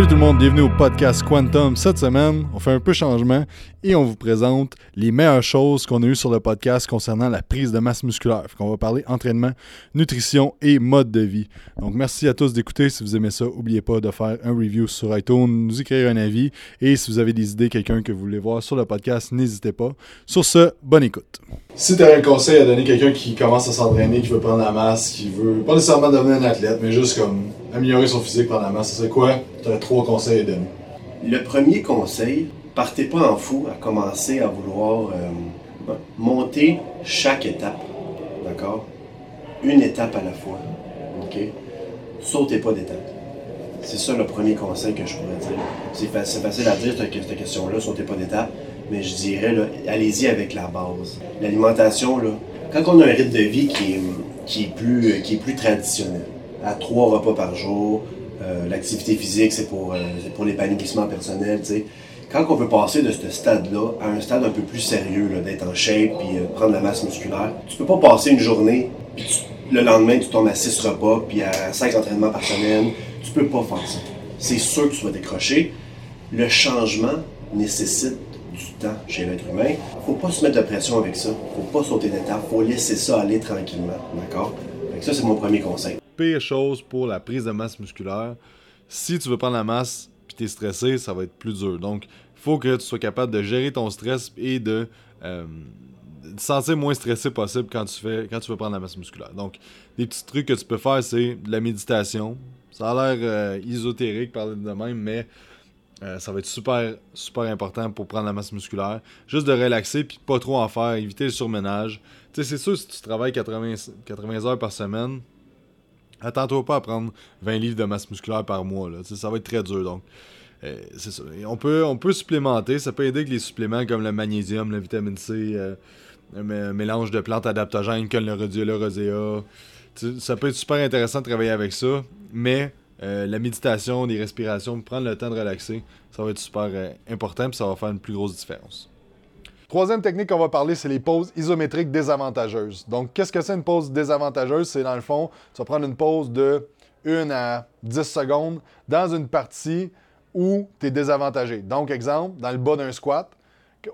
Salut tout le monde, bienvenue au podcast Quantum. Cette semaine, on fait un peu changement et on vous présente les meilleures choses qu'on a eues sur le podcast concernant la prise de masse musculaire. On va parler entraînement, nutrition et mode de vie. Donc merci à tous d'écouter. Si vous aimez ça, n'oubliez pas de faire un review sur iTunes, nous écrire un avis et si vous avez des idées, quelqu'un que vous voulez voir sur le podcast, n'hésitez pas. Sur ce, bonne écoute. Si tu as un conseil à donner à quelqu'un qui commence à s'entraîner, qui veut prendre la masse, qui veut pas nécessairement devenir un athlète, mais juste comme améliorer son physique, prendre la masse, c'est quoi? As trois conseils à donner. Le premier conseil, partez pas en fou à commencer à vouloir euh, monter chaque étape. D'accord? Une étape à la fois. OK? Sautez pas d'étape. C'est ça le premier conseil que je pourrais dire. C'est facile à dire cette question-là, sautez pas d'étape, mais je dirais, allez-y avec la base. L'alimentation, là, quand on a un rythme de vie qui est, plus, qui est plus traditionnel, à trois repas par jour, euh, l'activité physique, c'est pour, euh, pour l'épanouissement personnel, tu sais. Quand on veut passer de ce stade-là à un stade un peu plus sérieux, d'être en shape puis euh, prendre la masse musculaire, tu peux pas passer une journée puis le lendemain tu tombes à six repas puis à cinq entraînements par semaine. Tu peux pas faire ça. C'est sûr que tu vas décrocher. Le changement nécessite du temps chez l'être humain. Faut pas se mettre de pression avec ça. Faut pas sauter d'étape. Faut laisser ça aller tranquillement. D'accord? Ça, c'est mon premier conseil pire chose pour la prise de masse musculaire. Si tu veux prendre la masse puis tu es stressé, ça va être plus dur. Donc, il faut que tu sois capable de gérer ton stress et de, euh, te sentir moins stressé possible quand tu, fais, quand tu veux prendre la masse musculaire. Donc, des petits trucs que tu peux faire, c'est de la méditation. Ça a l'air euh, parler de même, mais euh, ça va être super, super important pour prendre la masse musculaire. Juste de relaxer puis pas trop en faire, éviter le surmenage. Tu sais, c'est sûr, si tu travailles 80, 80 heures par semaine, Attends-toi pas à prendre 20 livres de masse musculaire par mois. Là. Ça va être très dur. Donc, euh, on, peut, on peut supplémenter. Ça peut aider avec les suppléments comme le magnésium, la vitamine C, euh, un mélange de plantes adaptogènes comme le, le rosea. Ça peut être super intéressant de travailler avec ça. Mais euh, la méditation, les respirations, prendre le temps de relaxer, ça va être super important et ça va faire une plus grosse différence. Troisième technique qu'on va parler, c'est les pauses isométriques désavantageuses. Donc, qu'est-ce que c'est une pause désavantageuse? C'est dans le fond, tu vas prendre une pause de 1 à 10 secondes dans une partie où tu es désavantagé. Donc, exemple, dans le bas d'un squat,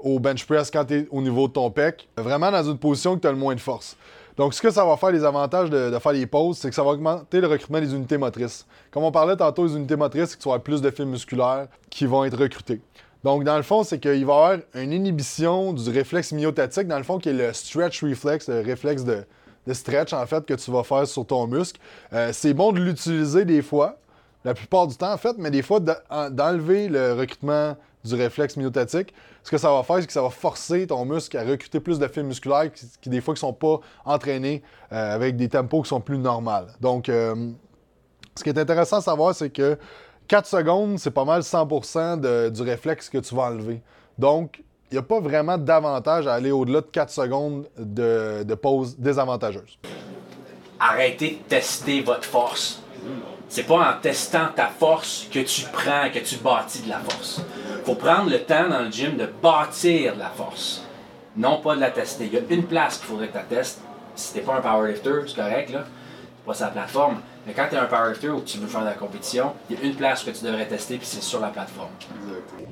au bench press quand tu es au niveau de ton pec, vraiment dans une position que tu as le moins de force. Donc, ce que ça va faire, les avantages de, faire les pauses, c'est que ça va augmenter le recrutement des unités motrices. Comme on parlait tantôt des unités motrices, c'est que tu plus de fils musculaires qui vont être recrutés. Donc, dans le fond, c'est qu'il va y avoir une inhibition du réflexe myotatique, dans le fond, qui est le stretch reflex, le réflexe de, stretch, en fait, que tu vas faire sur ton muscle. Euh, c'est bon de l'utiliser des fois, la plupart du temps, en fait, mais des fois, d'enlever le recrutement du réflexe myotatique, ce que ça va faire, c'est que ça va forcer ton muscle à recruter plus de fils musculaires qui, des fois, ne sont pas entraînés euh, avec des tempos qui sont plus normaux. Donc, euh, ce qui est intéressant à savoir, c'est que 4 secondes, c'est pas mal 100% du réflexe que tu vas enlever. Donc, il n'y a pas vraiment d'avantage à aller au-delà de 4 secondes de, pause désavantageuse. Arrêtez de tester votre force. C'est pas en testant ta force que tu prends, que tu bâtis de la force. faut prendre le temps dans le gym de bâtir de la force, non pas de la tester. Il y a une place qu'il faudrait que tu testes. Si t'es pas un powerlifter, c'est correct, là. C'est pas sa plateforme. Mais quand tu es un powerlifter ou que tu veux faire de la compétition, il y a une place que tu devrais tester, puis c'est sur la plateforme.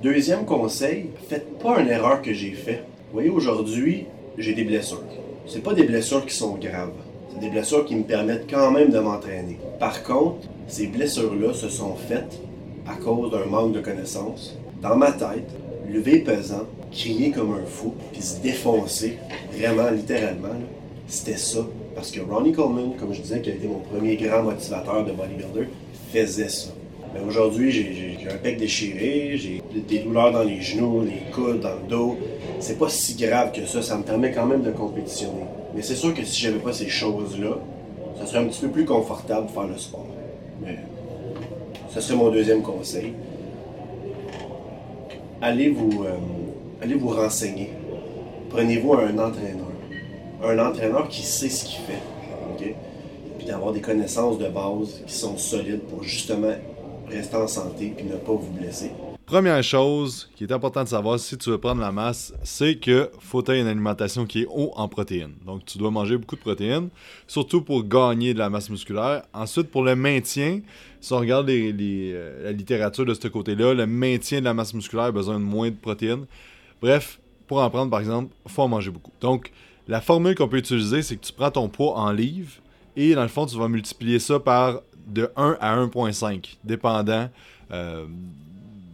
Deuxième conseil, faites pas une erreur que j'ai faite. Vous voyez, aujourd'hui, j'ai des blessures. C'est pas des blessures qui sont graves. C'est des blessures qui me permettent quand même de m'entraîner. Par contre, ces blessures-là se sont faites à cause d'un manque de connaissances. Dans ma tête, lever pesant, crier comme un fou, puis se défoncer, vraiment, littéralement, c'était ça parce que Ronnie Coleman, comme je disais, qui a été mon premier grand motivateur de bodybuilder, faisait ça. Mais aujourd'hui, j'ai un pec déchiré, j'ai des douleurs dans les genoux, les coudes, dans le dos. C'est pas si grave que ça, ça me permet quand même de compétitionner. Mais c'est sûr que si j'avais pas ces choses-là, ça serait un petit peu plus confortable de faire le sport. Mais ce serait mon deuxième conseil. Allez vous, euh, allez vous renseigner. Prenez-vous un entraîneur un entraîneur qui sait ce qu'il fait. OK? Puis d'avoir des connaissances de base qui sont solides pour justement rester en santé puis ne pas vous blesser. Première chose qui est importante de savoir si tu veux prendre la masse, c'est que faut avoir une alimentation qui est haut en protéines. Donc tu dois manger beaucoup de protéines, surtout pour gagner de la masse musculaire. Ensuite, pour le maintien, si on regarde euh, la littérature de ce côté-là, le maintien de la masse musculaire a besoin de moins de protéines. Bref, pour en prendre par exemple, faut en manger beaucoup. Donc la formule qu'on peut utiliser, c'est que tu prends ton poids en livres et dans le fond, tu vas multiplier ça par de 1 à 1.5, dépendant euh,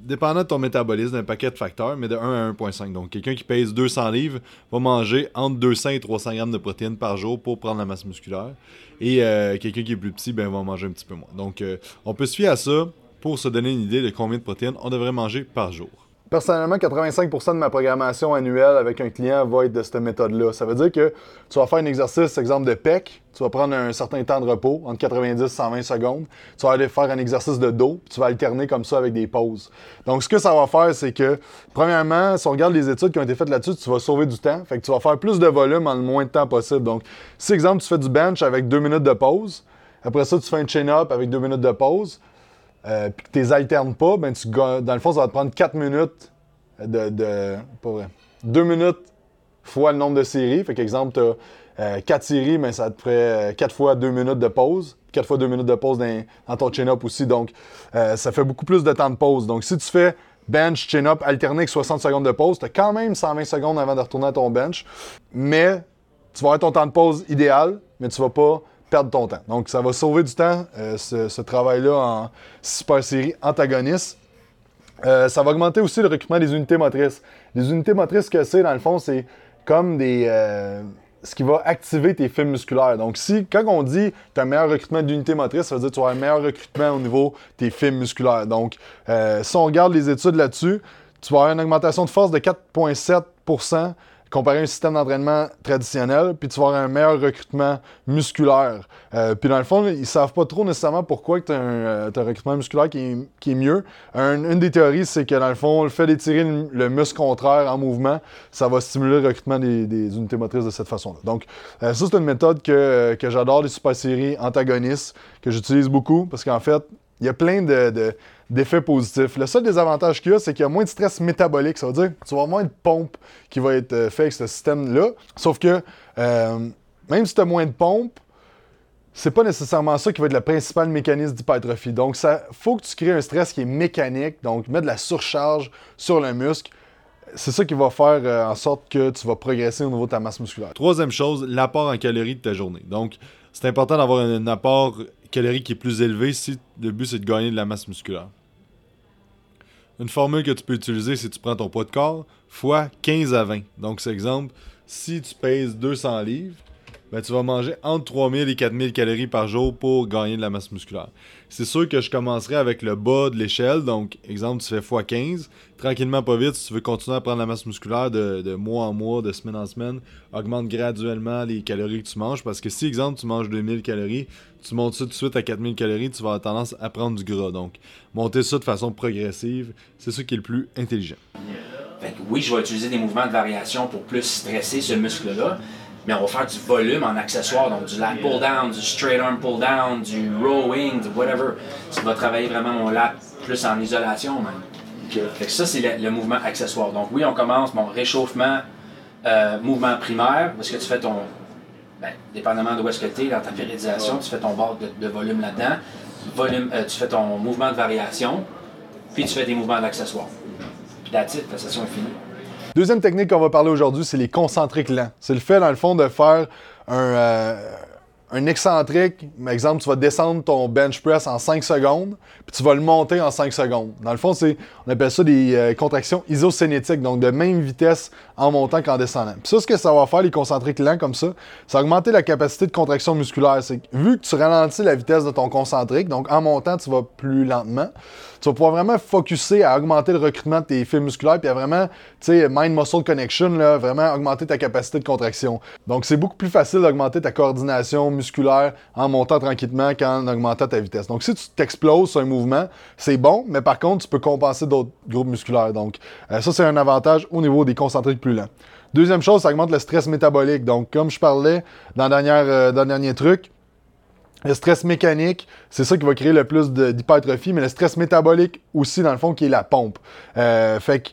dépendant de ton métabolisme, d'un paquet de facteurs, mais de 1 à 1,5. Donc, quelqu'un qui pèse 200 livres va manger entre 200 et 300 grammes de protéines par jour pour prendre la masse musculaire. Et euh, quelqu'un qui est plus petit, ben, va manger un petit peu moins. Donc, euh, on peut se fier à ça pour se donner une idée de combien de protéines on devrait manger par jour. Personnellement, 85% de ma programmation annuelle avec un client va être de cette méthode-là. Ça veut dire que tu vas faire un exercice, exemple de PEC, tu vas prendre un certain temps de repos, entre 90 et 120 secondes. Tu vas aller faire un exercice de dos, puis tu vas alterner comme ça avec des pauses. Donc, ce que ça va faire, c'est que, premièrement, si on regarde les études qui ont été faites là-dessus, tu vas sauver du temps. Fait que tu vas faire plus de volume en le moins de temps possible. Donc, si, exemple, tu fais du bench avec deux minutes de pause, après ça, tu fais un chin-up avec deux minutes de pause, euh, que tu les alternes pas, ben tu, dans le fond, ça va te prendre 4 minutes de. pas vrai. 2 minutes fois le nombre de séries. Fait qu'exemple, tu as 4 séries, mais ça te ferait 4 euh, fois 2 minutes de pause. 4 fois 2 minutes de pause dans, ton chin-up aussi. Donc, euh, ça fait beaucoup plus de temps de pause. Donc, si tu fais bench, chin-up alterné avec 60 secondes de pause, tu as quand même 120 secondes avant de retourner à ton bench. Mais tu vas avoir ton temps de pause idéal, mais tu vas pas perdre ton temps. Donc, ça va sauver du temps, euh, ce, travail-là en super série antagoniste. Euh, ça va augmenter aussi le recrutement des unités motrices. Les unités motrices, ce que c'est, dans le fond, c'est comme des. Euh, ce qui va activer tes fibres musculaires. Donc, si, quand on dit tu as un meilleur recrutement d'unités motrices, ça veut dire que tu as un meilleur recrutement au niveau de tes fibres musculaires. Donc, si on regarde les études là-dessus, tu vas avoir une augmentation de force de 4,7 comparé à un système d'entraînement traditionnel, puis tu vas avoir un meilleur recrutement musculaire. Euh, puis dans le fond, ils savent pas trop nécessairement pourquoi tu as, euh, un recrutement musculaire qui est, mieux. une des théories, c'est que dans le fond, le fait d'étirer le, muscle contraire en mouvement, ça va stimuler le recrutement des, unités motrices de cette façon-là. Donc, euh, ça, c'est une méthode que, que j'adore, les super séries antagonistes, que j'utilise beaucoup, parce qu'en fait, il y a plein d'effets positifs. Le seul désavantage qu'il y a, c'est qu'il y a moins de stress métabolique. Ça veut dire que tu vas avoir moins de pompe qui va être euh, fait avec ce système-là. Sauf que euh, même si tu as moins de pompe, c'est pas nécessairement ça qui va être le principal mécanisme d'hypertrophie. Donc, il faut que tu crées un stress qui est mécanique, donc mettre de la surcharge sur le muscle. C'est ça qui va faire euh, en sorte que tu vas progresser au niveau de ta masse musculaire. Troisième chose, l'apport en calories de ta journée. Donc, c'est important d'avoir un apport calories qui est plus élevé si le but c'est de gagner de la masse musculaire. Une formule que tu peux utiliser, c'est tu prends ton poids de corps fois 15 à 20. Donc, c'est exemple, si tu pèses 200 livres, ben, tu vas manger entre 3000 et 4000 calories par jour pour gagner de la masse musculaire. C'est sûr que je commencerai avec le bas de l'échelle. Donc, exemple, tu fais x15. Tranquillement, pas vite, si tu veux continuer à prendre la masse musculaire de, mois en mois, de semaine en semaine, augmente graduellement les calories que tu manges. Parce que si, exemple, tu manges 2000 calories, tu montes ça tout de suite à 4000 calories, tu vas avoir tendance à prendre du gras. Donc, monter ça de façon progressive, c'est ça qui est le plus intelligent. oui, je vais utiliser des mouvements de variation pour plus stresser ce muscle-là mais on va faire du volume en accessoire, donc du lat pull down, du straight arm pull down, du rowing, du whatever. Ça va travailler vraiment mon lat plus en isolation même. ça, c'est le, mouvement accessoire. Donc oui, on commence, mon réchauffement, euh, mouvement primaire, parce que tu fais ton, ben, dépendamment de où est-ce que tu es dans ta périodisation, tu fais ton bord de, volume là-dedans, volume, euh, tu fais ton mouvement de variation, puis tu fais des mouvements d'accessoire. Puis la la session est finie. Deuxième technique qu'on va parler aujourd'hui, c'est les concentriques lents. C'est le fait, dans le fond, de faire un, euh, un excentrique, par exemple, tu vas descendre ton bench press en 5 secondes, puis tu vas le monter en 5 secondes. Dans le fond, c'est, on appelle ça des euh, contractions isocénétiques, donc de même vitesse en montant qu'en descendant. Puis ça, ce que ça va faire, les concentriques lents comme ça, ça va augmenter la capacité de contraction musculaire. C'est vu que tu ralentis la vitesse de ton concentrique, donc en montant, tu vas plus lentement, tu vas pouvoir vraiment focuser à augmenter le recrutement de tes fibres musculaires, puis à vraiment, tu sais, mind-muscle connection, là, vraiment augmenter ta capacité de contraction. Donc, c'est beaucoup plus facile d'augmenter ta coordination musculaire en montant tranquillement qu'en augmentant ta vitesse. Donc, si tu t'exploses sur un mouvement, c'est bon, mais par contre, tu peux compenser d'autres groupes musculaires. Donc, euh, ça, c'est un avantage au niveau des concentriques plus Deuxième chose, ça augmente le stress métabolique. Donc, comme je parlais dans le dernier, euh, dans le dernier truc, Le stress mécanique, c'est ça qui va créer le plus d'hypertrophie, mais le stress métabolique aussi, dans le fond, qui est la pompe. Euh, fait que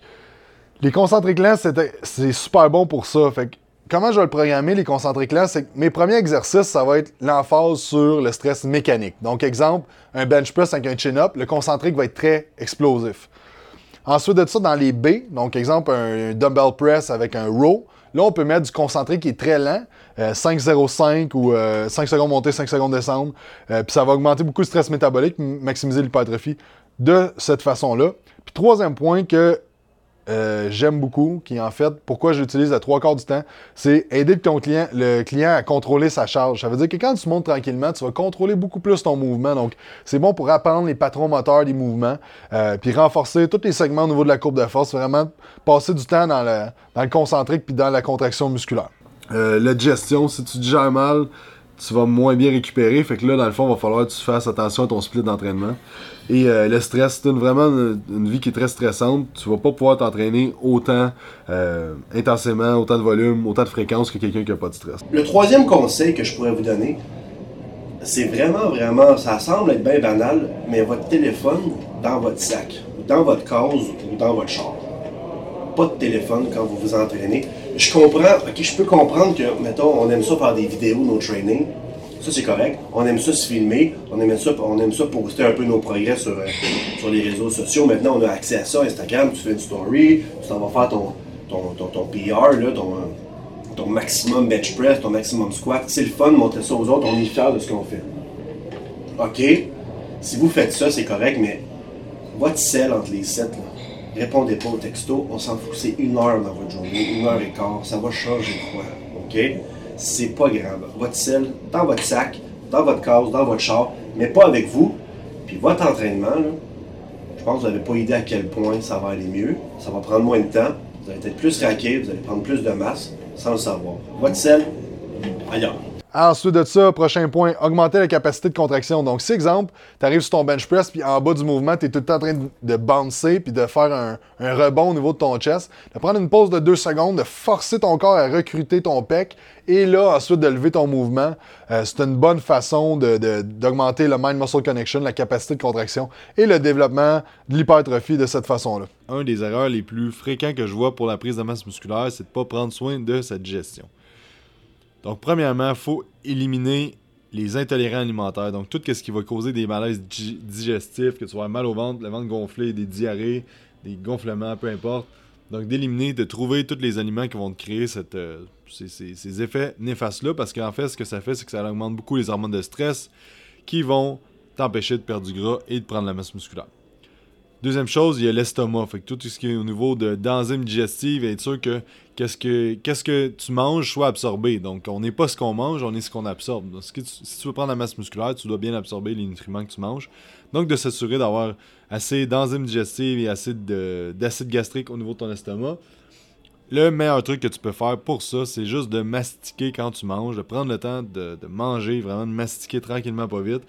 les concentriques lents, c'est super bon pour ça. Fait que comment je vais le programmer, les concentriques lents, c'est que mes premiers exercices, ça va être l'emphase sur le stress mécanique. Donc, exemple, un bench press avec un chin-up, le concentrique va être très explosif. Ensuite de ça, dans les B, donc exemple, un dumbbell press avec un row, là, on peut mettre du concentrique qui est très lent, euh, 5-0-5 ou euh, 5 secondes montée, 5 secondes descendre. Euh, puis ça va augmenter beaucoup le stress métabolique, maximiser l'hypertrophie de cette façon-là. Puis troisième point que euh, j'aime beaucoup, qui en fait, pourquoi j'utilise à trois quarts du temps, c'est aider ton client, le client à contrôler sa charge. Ça veut dire que quand tu montes tranquillement, tu vas contrôler beaucoup plus ton mouvement. Donc, c'est bon pour apprendre les patrons moteurs des mouvements, euh, puis renforcer tous les segments au niveau de la courbe de force. Vraiment passer du temps dans le, dans le concentrique puis dans la contraction musculaire. Euh, la digestion, si tu digères mal, tu vas moins bien récupérer. Fait que là, dans le fond, il va falloir que tu fasses attention à ton split d'entraînement. Et euh, le stress, c'est vraiment une, vie qui est très stressante. Tu vas pas pouvoir t'entraîner autant euh, intensément, autant de volume, autant de fréquence que quelqu'un qui a pas de stress. Le troisième conseil que je pourrais vous donner, c'est vraiment, vraiment, ça semble être bien banal, mais votre téléphone dans votre sac, ou dans votre case ou dans votre char. Pas de téléphone quand vous vous entraînez. Je comprends, ok, je peux comprendre que, mettons, on aime ça faire des vidéos, nos trainings. Ça, c'est correct. On aime ça se filmer. On aime ça, on aime ça poster un peu nos progrès sur, euh, sur les réseaux sociaux. Maintenant, on a accès à ça. Instagram, tu fais une story, tu t'en vas faire ton, ton, ton, PR, ton, ton maximum bench press, ton maximum squat. C'est le fun de montrer ça aux autres. On est fiers de ce qu'on fait. OK, si vous faites ça, c'est correct, mais votre sel entre les sets, là, répondez pas au texto. On s'en fout. C'est une heure dans votre journée, une heure et quart. Ça va changer quoi? OK? C'est pas grave. Votre sel dans votre sac, dans votre case, dans votre char, mais pas avec vous. Puis votre entraînement, je pense que vous n'avez pas idée à quel point ça va aller mieux. Ça va prendre moins de temps. Vous allez être plus raqué, vous allez prendre plus de masse sans le savoir. Votre sel, ailleurs. Ensuite de ça, prochain point, augmenter la capacité de contraction. Donc, si, exemple, tu arrives sur ton bench press, puis en bas du mouvement, tu es tout le temps en train de, bouncer, puis de faire un, rebond au niveau de ton chest, de prendre une pause de deux secondes, de forcer ton corps à recruter ton pec, et là, ensuite, de lever ton mouvement. Euh, c'est une bonne façon de- de- d'augmenter le mind-muscle connection, la capacité de contraction, et le développement de l'hypertrophie de cette façon-là. Un des erreurs les plus fréquents que je vois pour la prise de masse musculaire, c'est de pas prendre soin de sa digestion. Donc, premièrement, il faut éliminer les intolérants alimentaires. Donc, tout ce qui va causer des malaises di- digestifs, que tu vas mal au ventre, le ventre gonflé, des diarrhées, des gonflements, peu importe. Donc, d'éliminer, de trouver tous les aliments qui vont te créer euh, ces- ces effets néfastes-là. Parce qu'en fait, ce que ça fait, c'est que ça augmente beaucoup les hormones de stress qui vont t'empêcher de perdre du gras et de prendre la masse musculaire. Deuxième chose, il y a l'estomac. Fait que tout ce qui est au niveau de- d'enzymes digestives, être sûr que qu'est-ce que que tu manges soit absorbé. Donc, on n'est pas ce qu'on mange, on est ce qu'on absorbe. Donc, si tu veux prendre la masse musculaire, tu dois bien absorber les nutriments que tu manges. Donc, de s'assurer d'avoir assez d'enzymes digestives et assez de- d'acide gastrique au niveau de ton estomac. Le meilleur truc que tu peux faire pour ça, c'est juste de mastiquer quand tu manges, de prendre le temps de, de manger, vraiment de mastiquer tranquillement, pas vite.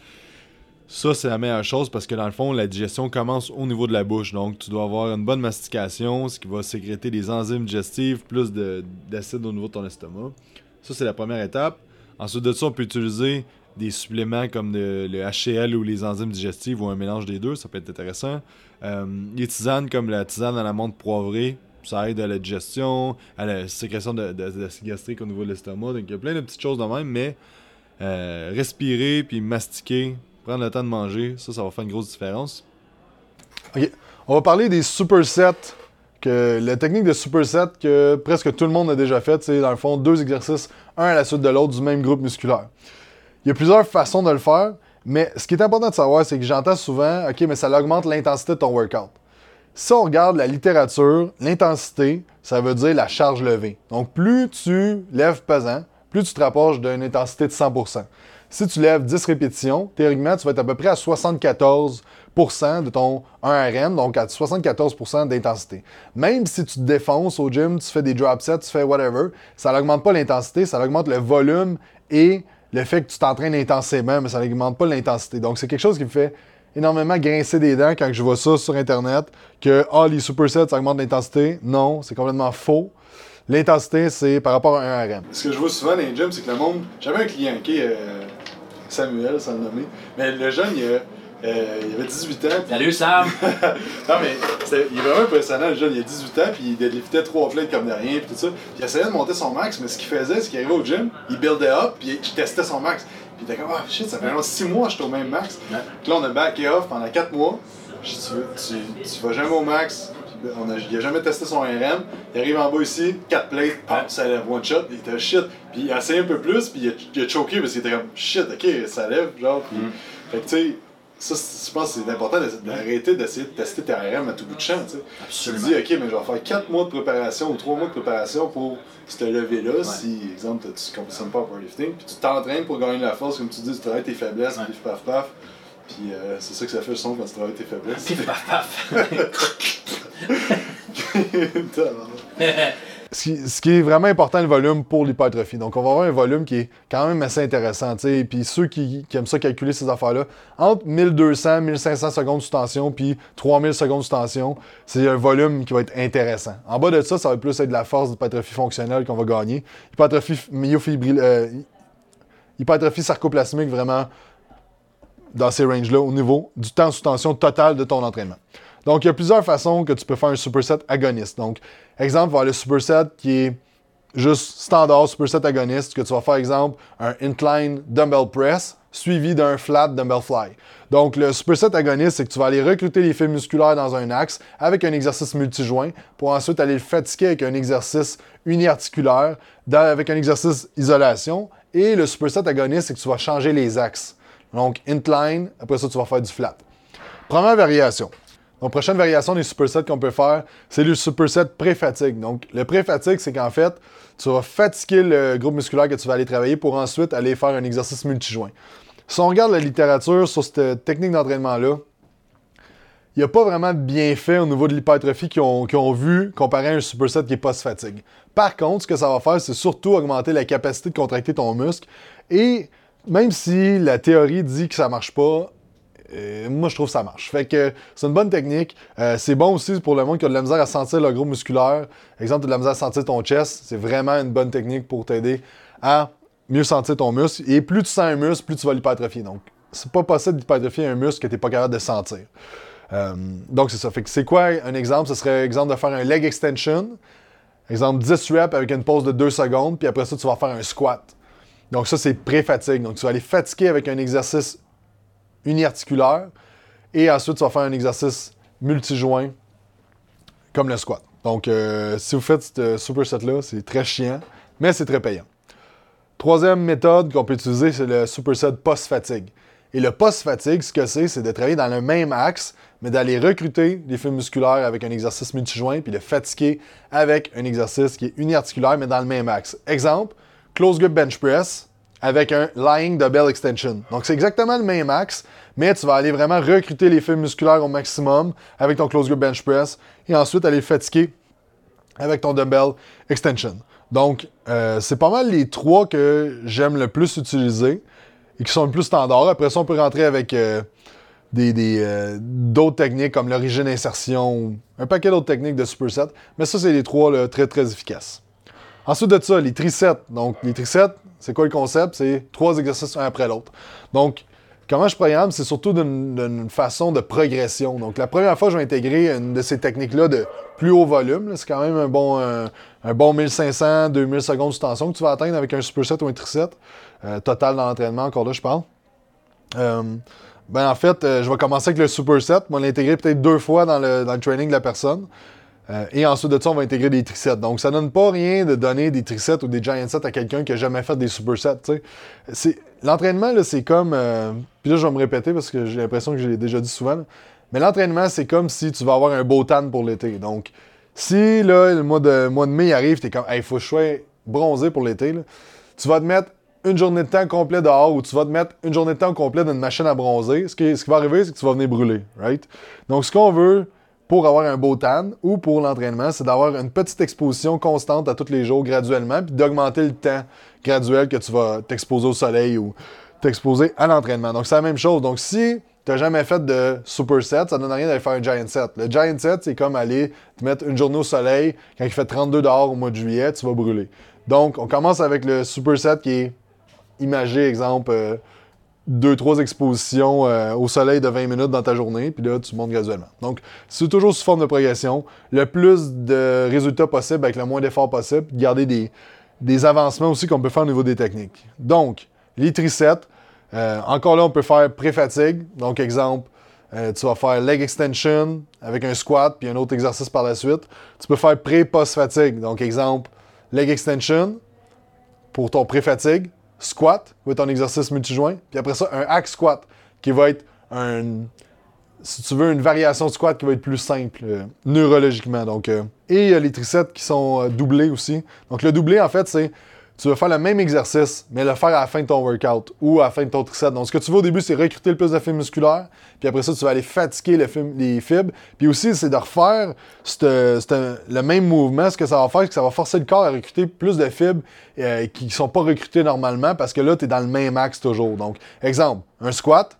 Ça, c'est la meilleure chose parce que dans le fond, la digestion commence au niveau de la bouche. Donc, tu dois avoir une bonne mastication, ce qui va sécréter des enzymes digestives, plus de- d'acide au niveau de ton estomac. Ça, c'est la première étape. Ensuite de ça, on peut utiliser des suppléments comme le, HCl ou les enzymes digestives ou un mélange des deux. Ça peut être intéressant. Euh, les tisanes comme la tisane à la menthe poivrée, ça aide à la digestion, à la sécrétion de- de- gastrique au niveau de l'estomac. Donc, il y a plein de petites choses de même, mais euh, respirer puis mastiquer, prendre le temps de manger, ça, ça va faire une grosse différence. OK. On va parler des supersets. Que, la technique de superset que presque tout le monde a déjà faite, c'est dans le fond deux exercices, un à la suite de l'autre du même groupe musculaire. Il y a plusieurs façons de le faire, mais ce qui est important de savoir, c'est que j'entends souvent, OK, mais ça augmente l'intensité de ton workout. Si on regarde la littérature, l'intensité, ça veut dire la charge levée. Donc, plus tu lèves pesant, plus tu te rapproches d'une intensité de 100%. Si tu lèves 10 répétitions, théoriquement, tu vas être à peu près à 74% de ton 1RM, donc à 74% d'intensité. Même si tu te défonces au gym, tu fais des drop sets, tu fais whatever, ça n'augmente pas l'intensité, ça augmente le volume et le fait que tu t'entraînes intensément, mais ça n'augmente pas l'intensité. Donc, c'est quelque chose qui me fait énormément grincer des dents quand je vois ça sur Internet, que ah, les supersets, ça augmente l'intensité. Non, c'est complètement faux. L'intensité, c'est par rapport à un RM. Ce que je vois souvent dans les gyms, c'est que le monde. J'avais un client, ok, euh, Samuel, sans le nommer. Mais le jeune, il, a, euh, il avait 18 ans. Salut Sam! non, mais il est vraiment impressionnant, le jeune. Il a 18 ans, puis il deadliftait trois plates comme de rien, puis tout ça. Puis il essayait de monter son max, mais ce qu'il faisait, c'est qu'il arrivait au gym, il buildait up, puis il testait son max. Puis il était comme, ah shit, ça fait vraiment 6 mois que je suis au même max. Puis là, on a backé off pendant 4 mois. Je dis, tu, tu, tu vas jamais au max. On a, il a jamais testé son RM. Il arrive en bas ici, 4 plates, pam, ça lève one shot. Il était shit. Puis il a essayé un peu plus, puis il a, il a choqué parce qu'il était comme shit, ok, ça lève, genre. Puis, Fait que tu sais, ça, je pense que c'est important d'arrêter d'essayer de tester tes RM à tout bout de champ, tu sais. Tu te Absolument. dis, ok, mais je vais faire 4 mois de préparation ou 3 mois de préparation pour ce lever-là. Si, exemple, tu ne compétitionnes pas en powerlifting, puis tu t'entraînes pour gagner de la force, comme tu dis, tu travailles tes faiblesses, Ouais. puis paf paf. Puis euh, c'est ça que ça fait le son quand tu travailles tes faiblesses. Pif paf paf. ce, qui, ce qui est vraiment important, le volume pour l'hypertrophie. Donc, on va avoir un volume qui est quand même assez intéressant. tu sais. Puis ceux qui, qui aiment ça calculer ces affaires-là, entre 1200, 1500 secondes sous tension, puis 3000 secondes sous tension, c'est un volume qui va être intéressant. En bas de ça, ça va plus être de la force d'hypertrophie fonctionnelle qu'on va gagner. Hypertrophie myofibrile, euh, hypertrophie sarcoplasmique, vraiment dans ces ranges-là, au niveau du temps sous tension total de ton entraînement. Donc, il y a plusieurs façons que tu peux faire un superset agoniste. Donc, exemple, avoir le superset qui est juste standard superset agoniste, que tu vas faire, exemple, un incline dumbbell press suivi d'un flat dumbbell fly. Donc, le superset agoniste, c'est que tu vas aller recruter les fibres musculaires dans un axe avec un exercice multijoint pour ensuite aller le fatiguer avec un exercice uniarticulaire avec un exercice isolation. Et le superset agoniste, c'est que tu vas changer les axes. Donc, incline, après ça, tu vas faire du flat. Première variation. Donc, prochaine variation des supersets qu'on peut faire, c'est le superset pré-fatigue. Donc, le pré-fatigue, c'est qu'en fait, tu vas fatiguer le groupe musculaire que tu vas aller travailler pour ensuite aller faire un exercice multijoint. Si on regarde la littérature sur cette technique d'entraînement-là, il n'y a pas vraiment de bienfaits au niveau de l'hypertrophie qu'ils ont, vu comparé à un superset qui est post-fatigue. Par contre, ce que ça va faire, c'est surtout augmenter la capacité de contracter ton muscle. Et même si la théorie dit que ça marche pas, euh, moi, je trouve que ça marche. Fait que c'est une bonne technique. Euh, c'est bon aussi pour le monde qui a de la misère à sentir le gros musculaire. Exemple, tu as de la misère à sentir ton chest. C'est vraiment une bonne technique pour t'aider à mieux sentir ton muscle. Et plus tu sens un muscle, plus tu vas l'hypertrophier. Donc, c'est pas possible d'hypertrophier un muscle que tu n'es pas capable de sentir. Euh, donc, c'est ça. Fait que c'est quoi un exemple? Ce serait exemple de faire un leg extension. Exemple 10 reps avec une pause de 2 secondes, puis après ça, tu vas faire un squat. Donc, ça, c'est pré-fatigue. Donc, tu vas aller fatiguer avec un exercice uniarticulaire. Et ensuite, tu vas faire un exercice multijoint comme le squat. Donc, euh, si vous faites ce superset-là, c'est très chiant, mais c'est très payant. Troisième méthode qu'on peut utiliser, c'est le superset post-fatigue. Et le post-fatigue, ce que c'est, c'est de travailler dans le même axe, mais d'aller recruter des fibres musculaires avec un exercice multijoint, puis de fatiguer avec un exercice qui est uniarticulaire, mais dans le même axe. Exemple, close grip bench press avec un lying double extension. Donc, c'est exactement le même axe, mais tu vas aller vraiment recruter les fibres musculaires au maximum avec ton close grip bench press et ensuite aller fatiguer avec ton dumbbell extension. Donc, euh, c'est pas mal les trois que j'aime le plus utiliser et qui sont le plus standards. Après ça, on peut rentrer avec euh, des, euh, d'autres techniques comme l'origine insertion, un paquet d'autres techniques de superset. Mais ça, c'est les trois très, très efficaces. Ensuite de ça, les trisets. Donc, les trisets, c'est quoi le concept? C'est trois exercices un après l'autre. Donc, comment je programme, c'est surtout d'une, façon de progression. Donc, la première fois, je vais intégrer une de ces techniques-là de plus haut volume. C'est quand même un bon, un, un bon 1500, 2000 secondes de tension que tu vas atteindre avec un superset ou un triset. euh, total dans l'entraînement, encore là, je parle. Euh, ben, en fait, euh, je vais commencer avec le superset. Va l'intégrer peut-être deux fois dans le, dans le training de la personne. Euh, et ensuite de ça, on va intégrer des trisets. Donc, ça donne pas rien de donner des trisets ou des giant sets à quelqu'un qui a jamais fait des supersets. L'entraînement, c'est comme. euh, Puis là, je vais me répéter parce que j'ai l'impression que je l'ai déjà dit souvent. Mais l'entraînement, c'est comme si tu vas avoir un beau tan pour l'été. Donc, si le mois de, mois de mai arrive, t'es comme, il faut que je sois bronzé pour l'été, tu vas te mettre une journée de temps complet dehors ou tu vas te mettre une journée de temps complet dans une machine à bronzer. Ce qui, ce qui va arriver, c'est que tu vas venir brûler, right? Donc, ce qu'on veut pour avoir un beau tan ou pour l'entraînement, c'est d'avoir une petite exposition constante à tous les jours graduellement, puis d'augmenter le temps graduel que tu vas t'exposer au soleil ou t'exposer à l'entraînement. Donc, c'est la même chose. Donc, si tu n'as jamais fait de superset, ça ne donne rien d'aller faire un giant set. Le giant set, c'est comme aller te mettre une journée au soleil. Quand il fait 32 dehors au mois de juillet, tu vas brûler. Donc, on commence avec le superset qui est imagé, exemple, euh, 2-3 expositions euh, au soleil de 20 minutes dans ta journée, puis là, tu montes graduellement. Donc, c'est toujours sous forme de progression. Le plus de résultats possible avec le moins d'efforts possible, garder des, des avancements aussi qu'on peut faire au niveau des techniques. Donc, les triceps, euh, encore là, on peut faire pré-fatigue. Donc, exemple, euh, tu vas faire leg extension avec un squat, puis un autre exercice par la suite. Tu peux faire pré-post-fatigue. Donc, exemple, leg extension pour ton pré-fatigue, squat, va être ton exercice multijoint, puis après ça, un hack squat, qui va être un, si tu veux, une variation de squat qui va être plus simple euh, neurologiquement. Donc, euh, et il y a les triceps qui sont euh, doublés aussi. Donc, le doublé, en fait, c'est tu vas faire le même exercice, mais le faire à la fin de ton workout ou à la fin de ton tricep. Donc, ce que tu veux au début, c'est recruter le plus de fibres musculaires, puis après ça, tu vas aller fatiguer les fibres. Puis aussi, c'est de refaire le même mouvement. Ce que ça va faire, c'est que ça va forcer le corps à recruter plus de fibres qui ne sont pas recrutées normalement parce que là, tu es dans le même axe toujours. Donc, exemple, un squat,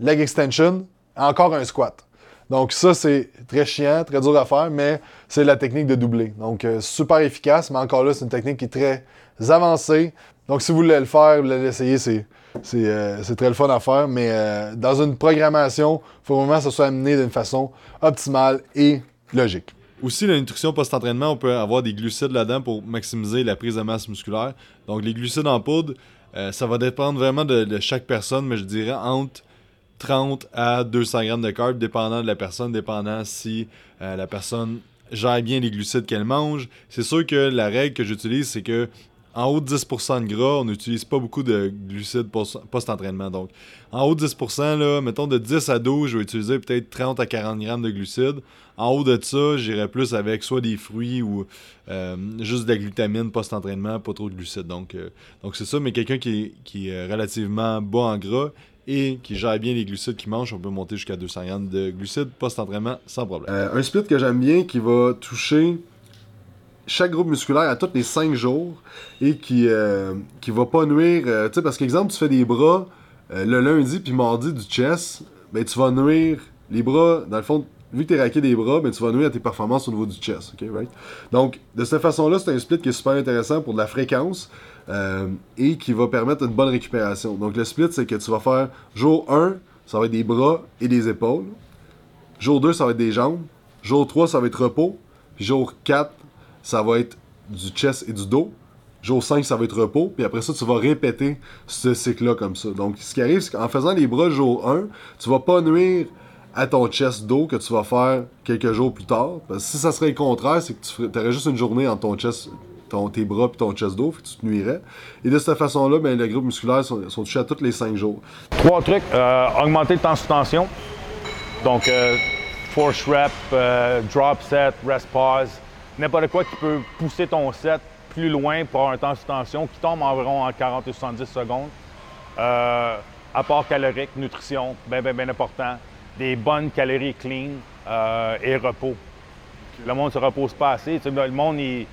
leg extension, encore un squat. Donc ça, c'est très chiant, très dur à faire, mais c'est la technique de doubler. Donc euh, super efficace, mais encore là, c'est une technique qui est très avancée. Donc si vous voulez le faire, vous voulez l'essayer, c'est, euh, c'est, très le fun à faire. Mais euh, dans une programmation, il faut vraiment que ça soit amené d'une façon optimale et logique. Aussi, la nutrition post-entraînement, on peut avoir des glucides là-dedans pour maximiser la prise de masse musculaire. Donc les glucides en poudre, ça va dépendre vraiment de, de chaque personne, mais je dirais entre 30 à 200 grammes de carbs, dépendant de la personne, dépendant si euh, la personne gère bien les glucides qu'elle mange. C'est sûr que la règle que j'utilise, c'est que en haut de 10% de gras, on n'utilise pas beaucoup de glucides post-entraînement. Donc, en haut de 10%, là, mettons de 10 à 12, je vais utiliser peut-être 30 à 40 grammes de glucides. En haut de ça, j'irai plus avec soit des fruits ou euh, juste de la glutamine post-entraînement, pas trop de glucides. Donc, euh, donc c'est ça, mais quelqu'un qui, est relativement bas en gras, et qui gère bien les glucides qu'il mange, on peut monter jusqu'à 200 grammes de glucides post-entraînement sans problème. Euh, un split que j'aime bien qui va toucher chaque groupe musculaire à tous les 5 jours et qui, euh, qui va pas nuire. Euh, tu sais, parce qu'exemple, tu fais des bras le lundi puis mardi du chest, ben tu vas nuire les bras, dans le fond, vu que tu es raqué des bras, ben, tu vas nuire à tes performances au niveau du chest. ok right? Donc, de cette façon-là, c'est un split qui est super intéressant pour de la fréquence. Euh, et qui va permettre une bonne récupération. Donc le split, c'est que tu vas faire jour 1, ça va être des bras et des épaules. Jour 2, ça va être des jambes. Jour 3, ça va être repos. Puis jour 4, ça va être du chest et du dos. Jour 5, ça va être repos. Puis après ça, tu vas répéter ce cycle-là comme ça. Donc ce qui arrive, c'est qu'en faisant les bras jour 1, tu vas pas nuire à ton chest dos que tu vas faire quelques jours plus tard. Parce que si ça serait le contraire, c'est que tu aurais juste une journée entre ton chest ton, tes bras et ton chest d'eau, tu te nuirais. Et de cette façon-là, ben, les groupes musculaires sont, sont, touchés à tous les 5 jours. Trois trucs. Euh, augmenter le temps sous tension. Donc, euh, force rep, euh, drop set, rest pause. N'importe quoi qui peut pousser ton set plus loin pour avoir un temps sous tension qui tombe environ en 40 ou 70 secondes. apport calorique, nutrition, bien, bien, bien important. Des bonnes calories clean et repos. Le monde ne se repose pas assez. le monde, il,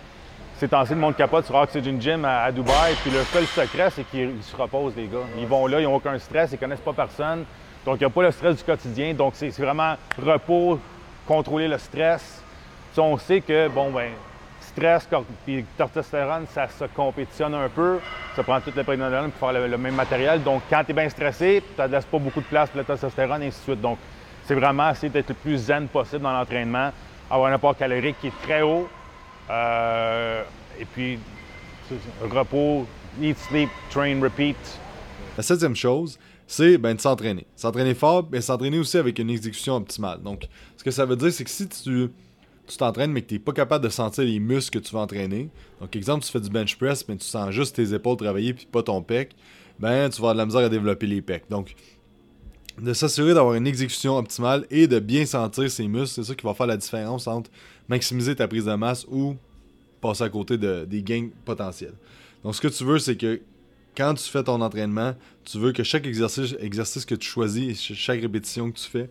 c'est temps le monde capote sur Oxygen Gym à, Dubaï. Puis le seul secret, c'est qu'ils se reposent, les gars. Ils vont là, ils n'ont aucun stress, ils connaissent pas personne. Donc, il n'y a pas le stress du quotidien. Donc, c'est vraiment repos, contrôler le stress. On sait que, bon, ben, stress et testostérone, ça se compétitionne un peu. Ça prend toute la prédonale pour faire le, même matériel. Donc, quand tu es bien stressé, tu ne pas beaucoup de place pour le testostérone, et ainsi de suite. Donc, c'est vraiment essayer d'être le plus zen possible dans l'entraînement, avoir un apport calorique qui est très haut, euh, et puis, repos, eat, sleep, train, repeat. La septième chose, c'est ben, de s'entraîner. S'entraîner fort, mais s'entraîner aussi avec une exécution optimale. Donc, ce que ça veut dire, c'est que si tu tu t'entraînes, mais que tu n'es pas capable de sentir les muscles que tu vas entraîner. Donc, exemple, tu fais du bench press, mais tu sens juste tes épaules travailler puis pas ton pec, ben, tu vas avoir de la misère à développer les pecs. Donc, de s'assurer d'avoir une exécution optimale et de bien sentir ses muscles, c'est ça qui va faire la différence entre maximiser ta prise de masse ou passer à côté de, des gains potentiels. Donc, ce que tu veux, c'est que quand tu fais ton entraînement, tu veux que chaque exercice, exercice que tu choisis, chaque répétition que tu fais,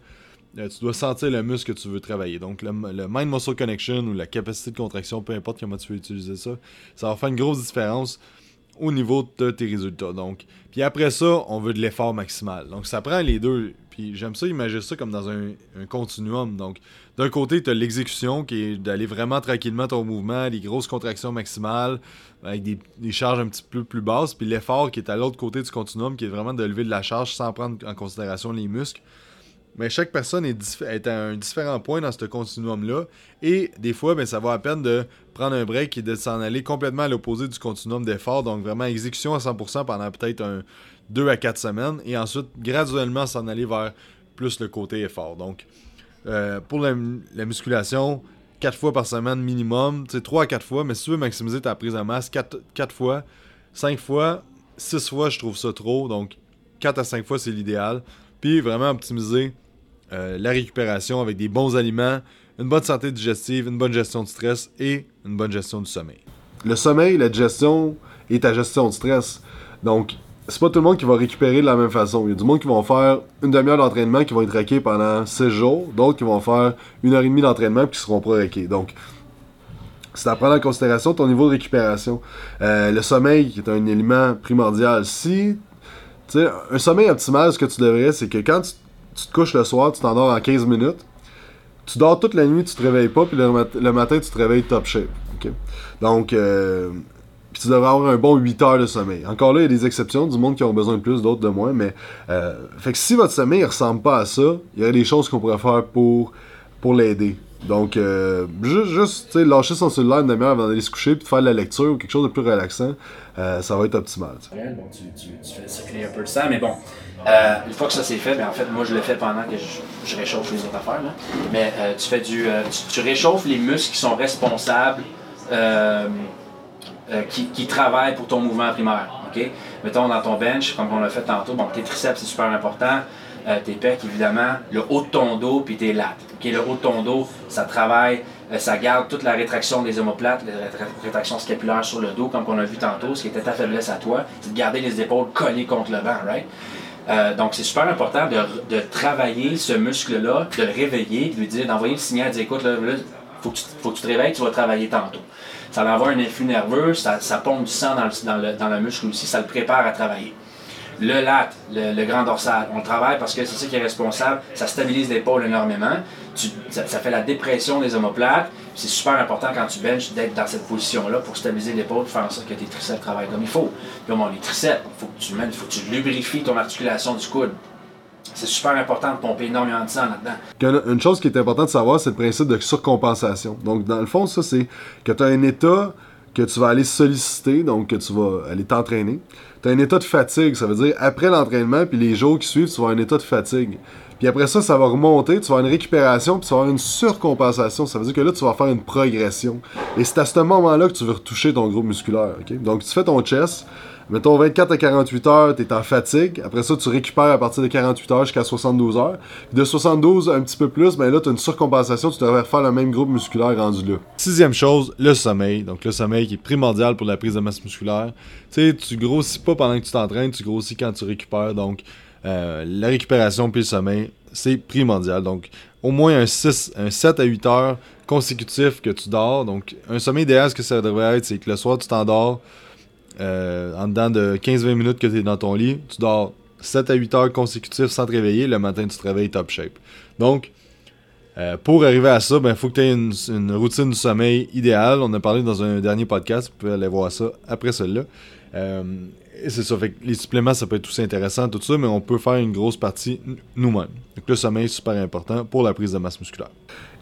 euh, tu dois sentir le muscle que tu veux travailler. Donc, le, mind-muscle connection ou la capacité de contraction, peu importe comment tu veux utiliser ça, ça va faire une grosse différence au niveau de tes résultats. Donc, puis après ça, on veut de l'effort maximal. Donc, ça prend les deux. Puis j'aime ça imaginer ça comme dans un, continuum. Donc, d'un côté, tu as l'exécution qui est d'aller vraiment tranquillement ton mouvement, les grosses contractions maximales, avec des, des charges un petit peu plus basses. Puis l'effort qui est à l'autre côté du continuum, qui est vraiment de lever de la charge sans prendre en considération les muscles. Mais chaque personne est, à un différent point dans ce continuum-là. Et des fois, ben, ça vaut à peine de prendre un break et de s'en aller complètement à l'opposé du continuum d'effort. Donc vraiment exécution à 100% pendant peut-être un 2 à 4 semaines. Et ensuite, graduellement, s'en aller vers plus le côté effort. Donc, euh, pour la, la musculation, 4 fois par semaine minimum. Sais, 3 à 4 fois. Mais si tu veux maximiser ta prise de masse, 4, 4 fois, 5 fois, 6 fois, je trouve ça trop. Donc, 4 à 5 fois, c'est l'idéal. Puis vraiment optimiser euh, la récupération avec des bons aliments, une bonne santé digestive, une bonne gestion du stress et une bonne gestion du sommeil. Le sommeil, la digestion et ta gestion de stress. Donc, c'est pas tout le monde qui va récupérer de la même façon. Il y a du monde qui vont faire une demi-heure d'entraînement qui vont être raqués pendant 6 jours, d'autres qui vont faire une heure et demie d'entraînement puis qui seront pas raqués. Donc, c'est à prendre en considération ton niveau de récupération. Euh, le sommeil qui est un élément primordial. Si, tu sais, un sommeil optimal, ce que tu devrais, c'est que quand tu, tu te couches le soir, tu t'endors en 15 minutes, tu dors toute la nuit, tu te réveilles pas, puis le, mat- le matin, tu te réveilles top shape. Donc, euh, puis tu devrais avoir un bon 8 heures de sommeil. Encore là, il y a des exceptions, du monde qui ont besoin de plus, d'autres de moins, mais euh, fait que si votre sommeil ne ressemble pas à ça, il y aurait des choses qu'on pourrait faire pour, pour l'aider. Donc, euh, juste, lâcher son cellulaire une demi-heure avant d'aller se coucher, puis faire la lecture ou quelque chose de plus relaxant, euh, ça va être optimal. Bon, tu, fais circuler un peu le sang, mais bon, euh, une fois que ça c'est fait, ben, en fait, moi je le fais pendant que je, réchauffe les autres affaires. Là. Mais euh, tu fais du. tu, réchauffes les muscles qui sont responsables, qui, qui travaillent pour ton mouvement primaire. Mettons dans ton bench, comme on l'a fait tantôt, bon, tes triceps c'est super important. Euh, tes pecs, évidemment, le haut de ton dos, puis tes lattes. ok? Le haut de ton dos, ça travaille, euh, ça garde toute la rétraction des omoplates, la rétra- rétraction scapulaire sur le dos, comme on a vu tantôt, ce qui était ta faiblesse à toi, c'est de garder les épaules collées contre le banc, right? Euh, donc, c'est super important de, travailler ce muscle-là, de le réveiller, de lui dire, d'envoyer le signal, de dire, écoute, là, faut, que tu, te réveilles, tu vas travailler tantôt. Ça avoir un influx nerveux, ça, ça pompe du sang dans le, dans, le, dans le muscle aussi, ça le prépare à travailler. Le lat, le, grand dorsal, on le travaille parce que c'est ça qui est responsable. Ça stabilise l'épaule énormément. Ça, fait la dépression des omoplates. C'est super important quand tu benches d'être dans cette position-là pour stabiliser l'épaule, faire en sorte que tes triceps travaillent comme il faut. Puis bon, les triceps, il faut que tu mènes, faut que tu lubrifies ton articulation du coude. C'est super important de pomper énormément de sang là-dedans. Une chose qui est importante de savoir, c'est le principe de surcompensation. Donc, dans le fond, ça, c'est que tu as un état que tu vas aller solliciter, donc que tu vas aller t'entraîner. Tu as un état de fatigue, ça veut dire après l'entraînement, puis les jours qui suivent, tu vas avoir un état de fatigue. Puis après ça, ça va remonter, tu vas avoir une récupération, puis tu vas avoir une surcompensation. Ça veut dire que là, tu vas faire une progression. Et c'est à ce moment-là que tu veux retoucher ton groupe musculaire. Donc, tu fais ton chest, mettons 24 à 48 heures, tu es en fatigue. Après ça, tu récupères à partir de 48 heures jusqu'à 72 heures. Puis de 72 un petit peu plus, ben là, tu as une surcompensation, tu devrais faire le même groupe musculaire rendu là. Sixième chose, le sommeil. Donc le sommeil qui est primordial pour la prise de masse musculaire. Tu sais, tu grossis pas pendant que tu t'entraînes, tu grossis quand tu récupères. Donc euh, la récupération puis le sommeil, c'est primordial. Donc au moins un, 6, un 7 à 8 heures consécutifs que tu dors. Donc un sommeil idéal, ce que ça devrait être, c'est que le soir tu t'endors euh, en dedans de 15-20 minutes que tu es dans ton lit, tu dors 7 à 8 heures consécutifs sans te réveiller. Le matin, tu te réveilles top shape. Donc, euh, pour arriver à ça, il ben, faut que tu aies une, routine du sommeil idéale. On a parlé dans un dernier podcast, vous pouvez aller voir ça après celui-là. Euh, c'est ça, les suppléments, ça peut être aussi intéressant, tout ça, mais on peut faire une grosse partie nous-mêmes. Donc le sommeil, c'est super important pour la prise de masse musculaire.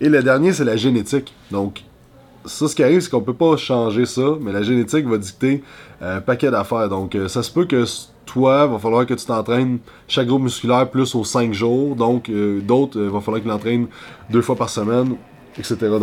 Et le dernier, c'est la génétique. Donc, ça, ce qui arrive, c'est qu'on peut pas changer ça, mais la génétique va dicter euh, un paquet d'affaires. Donc, euh, ça se peut que toi, va falloir que tu t'entraînes chaque groupe musculaire plus aux 5 jours. Donc, euh, d'autres, il va falloir qu'ils l'entraînent deux fois par semaine, etc.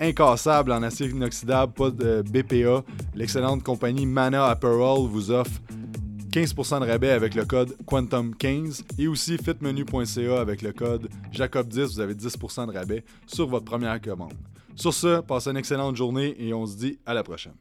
incassable en acier inoxydable, pas de BPA, l'excellente compagnie Mana Apparel vous offre 15% de rabais avec le code Quantum15 et aussi fitmenu.ca avec le code Jacob10, vous avez 10% de rabais sur votre première commande. Sur ce, passez une excellente journée et on se dit à la prochaine.